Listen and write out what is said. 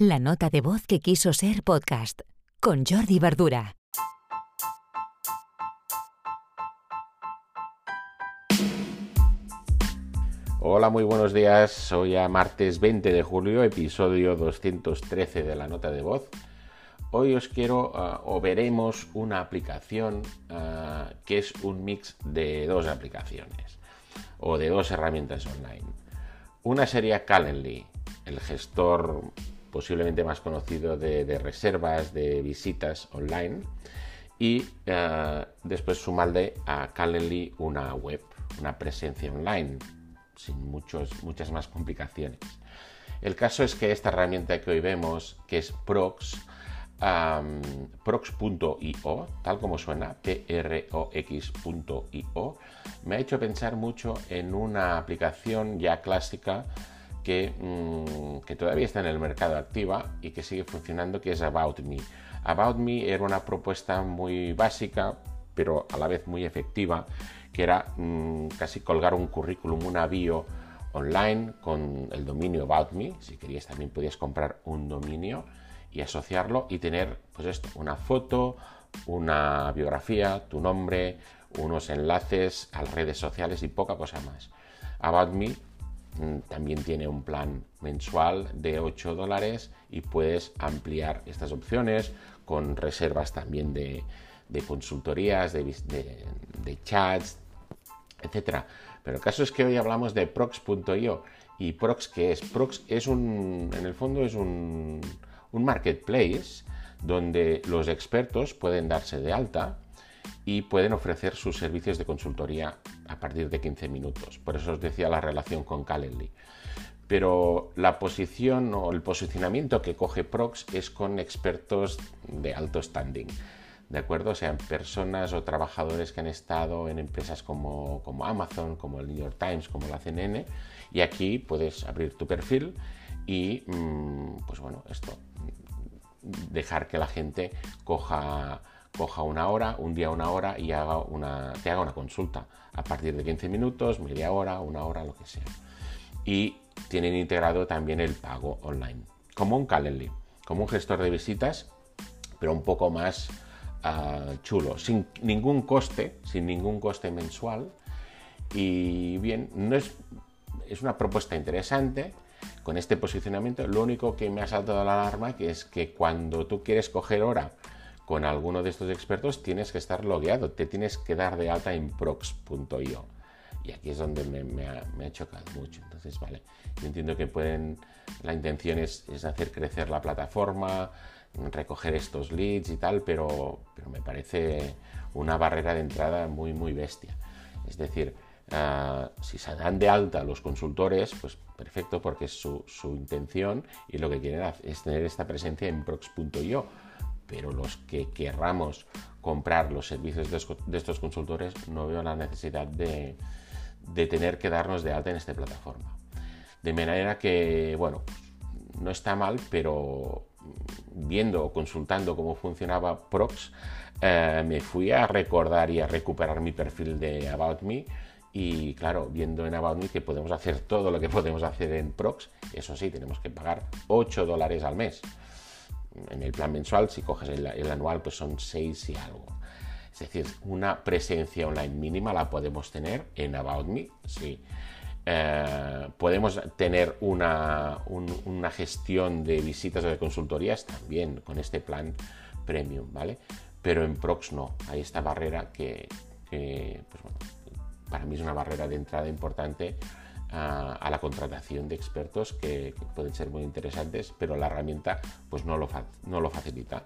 La nota de voz que quiso ser podcast con Jordi Verdura. Hola, muy buenos días. Hoy a martes 20 de julio, episodio 213 de la nota de voz. Hoy os quiero ah, o veremos una aplicación ah, que es un mix de dos aplicaciones o de dos herramientas online. Una sería Calendly, el gestor posiblemente más conocido de, reservas, de visitas online. Y uh, después sumarle a Calendly una web, una presencia online, sin muchos, muchas más complicaciones. El caso es que esta herramienta que hoy vemos, que es Prox, prox.io, tal como suena, P-R-O-X.io, me ha hecho pensar mucho en una aplicación ya clásica Mm, que, todavía está en el mercado activa y que sigue funcionando, que es About Me. About Me era una propuesta muy básica, pero a la vez muy efectiva, que era mm, casi colgar un currículum, una bio online con el dominio About Me. Si querías también podías comprar un dominio y asociarlo y tener pues esto, una foto, una biografía, tu nombre, unos enlaces a las redes sociales y poca cosa más. About Me también tiene un plan mensual de 8 dólares y puedes ampliar estas opciones con reservas también de, consultorías, de, chats, etc. Pero el caso es que hoy hablamos de prox.io y prox qué es? Prox es un, en el fondo es un, un marketplace donde los expertos pueden darse de alta y pueden ofrecer sus servicios de consultoría a partir de 15 minutos. Por eso os decía la relación con Calendly. Pero la posición o el posicionamiento que coge Prox es con expertos de alto standing. ¿De acuerdo? O sea, personas o trabajadores que han estado en empresas como, como Amazon, como el New York Times, como la CNN. Y aquí puedes abrir tu perfil y, mm, pues bueno, esto, dejar que la gente coja coja una hora, un día una hora y haga una, te haga una consulta a partir de 15 minutos, media hora, una hora, lo que sea. Y tienen integrado también el pago online, como un Calendly, como un gestor de visitas, pero un poco más ah, chulo, sin ningún coste, sin ningún coste mensual. Y bien, no es, es una propuesta interesante con este posicionamiento. Lo único que me ha saltado la alarma que es que cuando tú quieres coger hora con alguno de estos expertos tienes que estar logueado, te tienes que dar de alta en prox.io. Y aquí es donde me, ha, chocado mucho. Entonces, vale, yo entiendo que pueden, la intención es, hacer crecer la plataforma, recoger estos leads y tal, pero, pero me parece una barrera de entrada muy, muy bestia. Es decir, ah, si se dan de alta los consultores, pues perfecto, porque es su, su intención y lo que quieren es tener esta presencia en prox.io pero los que querramos comprar los servicios de estos consultores no veo la necesidad de, tener que darnos de alta en esta plataforma. De manera que, bueno, no está mal, pero viendo o consultando cómo funcionaba Prox, eh, me fui a recordar y a recuperar mi perfil de About Me. Y claro, viendo en About Me que podemos hacer todo lo que podemos hacer en Prox, eso sí, tenemos que pagar 8 dólares al mes en el plan mensual, si coges el, anual, pues son 6 y algo. Es decir, una presencia online mínima la podemos tener en About Me, sí. Eh, podemos tener una, una, gestión de visitas o de consultorías también con este plan premium, ¿vale? Pero en Prox no, hay esta barrera que, pues bueno, para mí es una barrera de entrada importante a, la contratación de expertos que, pueden ser muy interesantes, pero la herramienta pues no lo, no lo facilita.